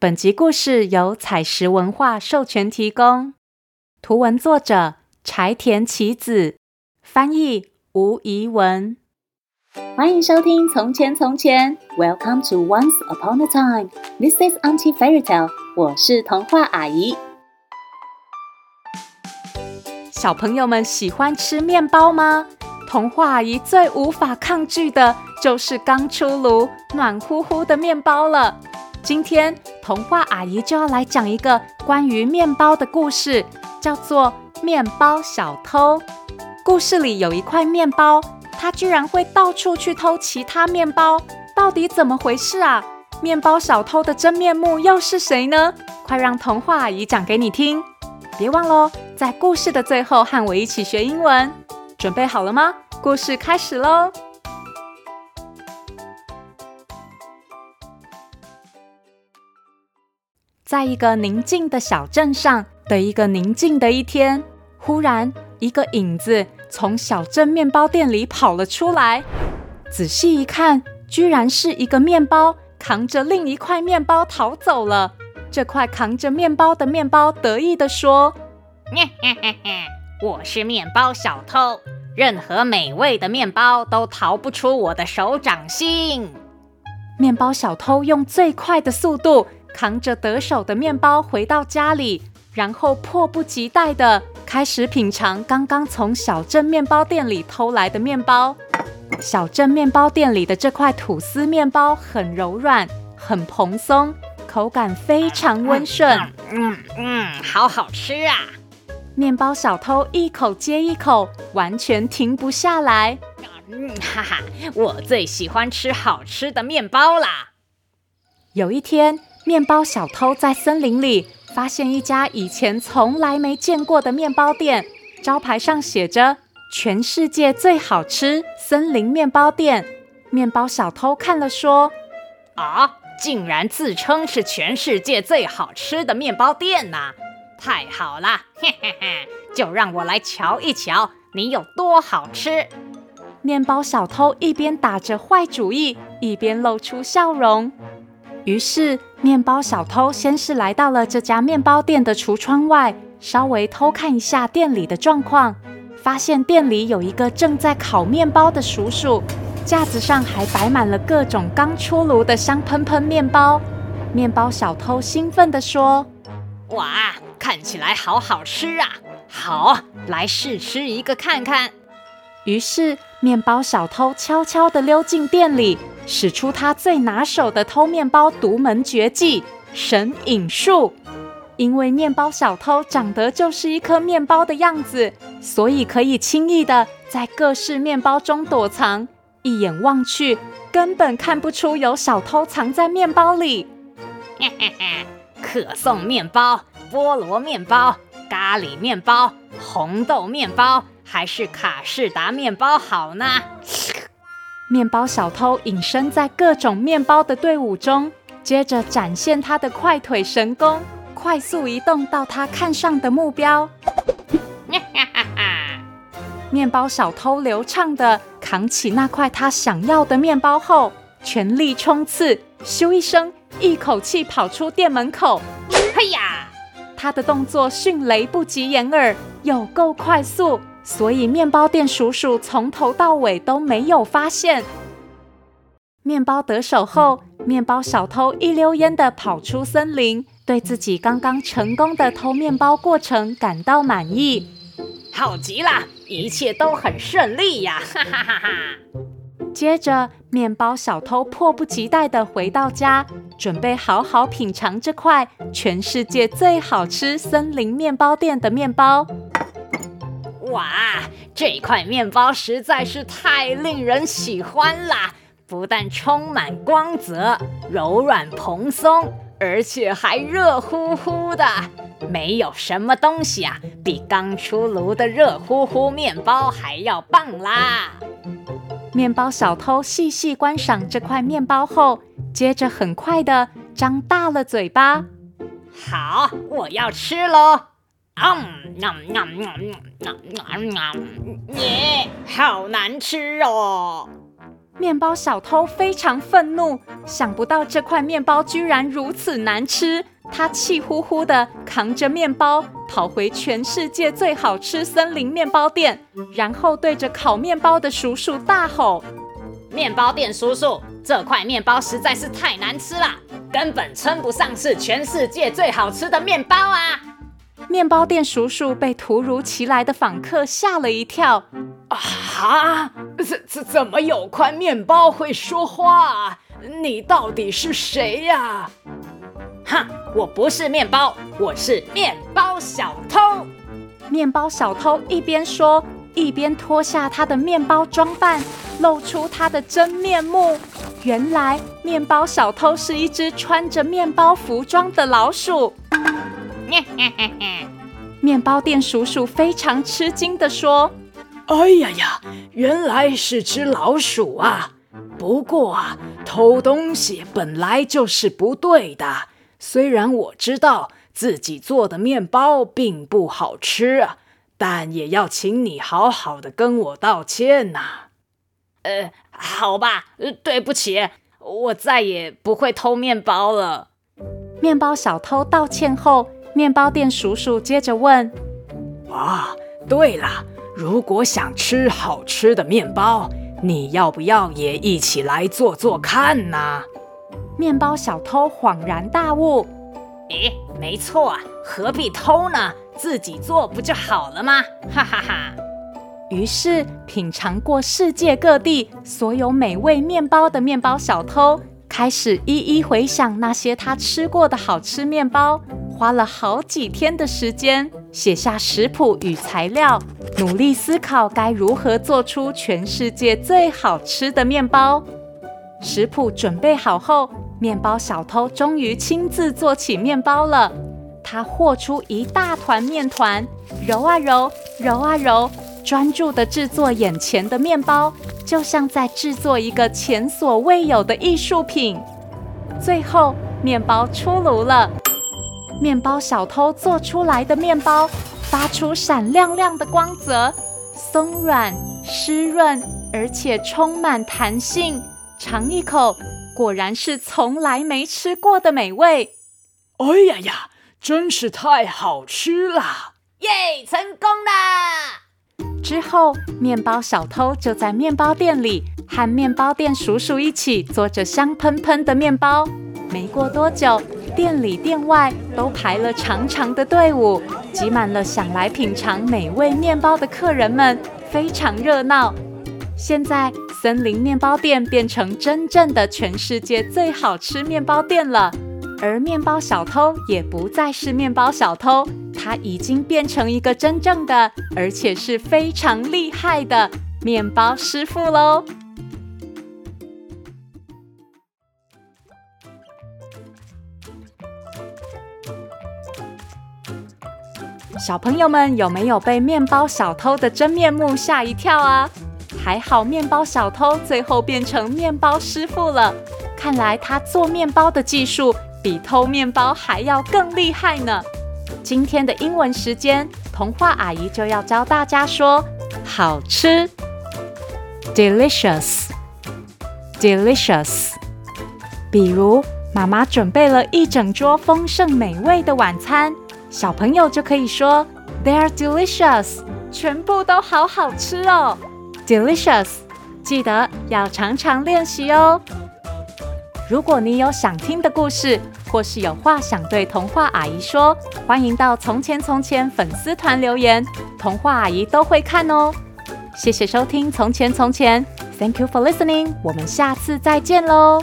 本集故事由采石文化授权提供，图文作者柴田启子，翻译吴怡文。欢迎收听《从前从前》，Welcome to Once Upon a Time。This is Auntie Fairy Tale。我是童话阿姨。小朋友们喜欢吃面包吗？童话阿姨最无法抗拒的就是刚出炉、暖乎乎的面包了。今天童话阿姨就要来讲一个关于面包的故事，叫做《面包小偷》。故事里有一块面包，它居然会到处去偷其他面包，到底怎么回事啊？面包小偷的真面目又是谁呢？快让童话阿姨讲给你听！别忘喽，在故事的最后和我一起学英文。准备好了吗？故事开始喽！在一个宁静的小镇上的一个宁静的一天，忽然一个影子从小镇面包店里跑了出来。仔细一看，居然是一个面包扛着另一块面包逃走了。这块扛着面包的面包得意地说：“我是面包小偷，任何美味的面包都逃不出我的手掌心。”面包小偷用最快的速度。扛着得手的面包回到家里，然后迫不及待地开始品尝刚刚从小镇面包店里偷来的面包。小镇面包店里的这块吐司面包很柔软，很蓬松，口感非常温顺。嗯嗯，嗯，好好吃啊！面包小偷一口接一口，完全停不下来。嗯哈哈，我最喜欢吃好吃的面包啦！有一天。面包小偷在森林里发现一家以前从来没见过的面包店，招牌上写着“全世界最好吃森林面包店”。面包小偷看了说：“啊，竟然自称是全世界最好吃的面包店呐！太好了，嘿嘿嘿，就让我来瞧一瞧你有多好吃。”面包小偷一边打着坏主意，一边露出笑容。于是，面包小偷先是来到了这家面包店的橱窗外，稍微偷看一下店里的状况，发现店里有一个正在烤面包的叔叔，架子上还摆满了各种刚出炉的香喷喷面包。面包小偷兴奋地说：“哇，看起来好好吃啊！好，来试吃一个看看。”于是，面包小偷悄悄地溜进店里。使出他最拿手的偷面包独门绝技——神隐术。因为面包小偷长得就是一颗面包的样子，所以可以轻易的在各式面包中躲藏，一眼望去根本看不出有小偷藏在面包里。嘿嘿嘿，可颂面包、菠萝面包、咖喱面包、红豆面包，还是卡士达面包好呢？面包小偷隐身在各种面包的队伍中，接着展现他的快腿神功，快速移动到他看上的目标。面包小偷流畅地扛起那块他想要的面包后，全力冲刺，咻一声，一口气跑出店门口。嘿呀！他的动作迅雷不及掩耳，有够快速。所以，面包店叔叔从头到尾都没有发现。面包得手后，面包小偷一溜烟的跑出森林，对自己刚刚成功的偷面包过程感到满意。好极了，一切都很顺利呀！哈哈哈哈。接着，面包小偷迫不及待的回到家，准备好好品尝这块全世界最好吃森林面包店的面包。哇，这块面包实在是太令人喜欢啦！不但充满光泽、柔软蓬松，而且还热乎乎的。没有什么东西啊，比刚出炉的热乎乎面包还要棒啦！面包小偷细细观赏这块面包后，接着很快地张大了嘴巴。好，我要吃喽！嗯，嗯嗯嗯嗯嗯嗯，耶，好难吃哦！面包小偷非常愤怒，想不到这块面包居然如此难吃。他气呼呼地扛着面包跑回全世界最好吃森林面包店，然后对着烤面包的叔叔大吼：“面包店叔叔，这块面包实在是太难吃了，根本称不上是全世界最好吃的面包啊！”面包店叔叔被突如其来的访客吓了一跳。啊！怎怎怎么有块面包会说话？你到底是谁呀？哼，我不是面包，我是面包小偷。面包小偷一边说，一边脱下他的面包装扮，露出他的真面目。原来，面包小偷是一只穿着面包服装的老鼠。面包店叔叔非常吃惊地说：“哎呀呀，原来是只老鼠啊！不过啊，偷东西本来就是不对的。虽然我知道自己做的面包并不好吃啊，但也要请你好好的跟我道歉呐。”呃，好吧，对不起，我再也不会偷面包了。面包小偷道歉后。面包店叔叔接着问：“啊，对了，如果想吃好吃的面包，你要不要也一起来做做看呢？”面包小偷恍然大悟：“诶，没错啊，何必偷呢？自己做不就好了吗？”哈哈哈。于是，品尝过世界各地所有美味面包的面包小偷，开始一一回想那些他吃过的好吃面包。花了好几天的时间，写下食谱与材料，努力思考该如何做出全世界最好吃的面包。食谱准备好后，面包小偷终于亲自做起面包了。他和出一大团面团，揉啊揉，揉啊揉，专注地制作眼前的面包，就像在制作一个前所未有的艺术品。最后，面包出炉了。面包小偷做出来的面包发出闪亮亮的光泽，松软湿润，而且充满弹性。尝一口，果然是从来没吃过的美味。哎呀呀，真是太好吃了！耶，成功啦！之后，面包小偷就在面包店里和面包店叔叔一起做着香喷喷的面包。没过多久，店里店外都排了长长的队伍，挤满了想来品尝美味面包的客人们，非常热闹。现在，森林面包店变成真正的全世界最好吃面包店了，而面包小偷也不再是面包小偷，他已经变成一个真正的，而且是非常厉害的面包师傅喽。小朋友们有没有被面包小偷的真面目吓一跳啊？还好面包小偷最后变成面包师傅了，看来他做面包的技术比偷面包还要更厉害呢。今天的英文时间，童话阿姨就要教大家说好吃，delicious，delicious。比如妈妈准备了一整桌丰盛美味的晚餐。小朋友就可以说 "They're delicious"，全部都好好吃哦，delicious。记得要常常练习哦。如果你有想听的故事，或是有话想对童话阿姨说，欢迎到从前从前粉丝团留言，童话阿姨都会看哦。谢谢收听从前从前，Thank you for listening，我们下次再见喽。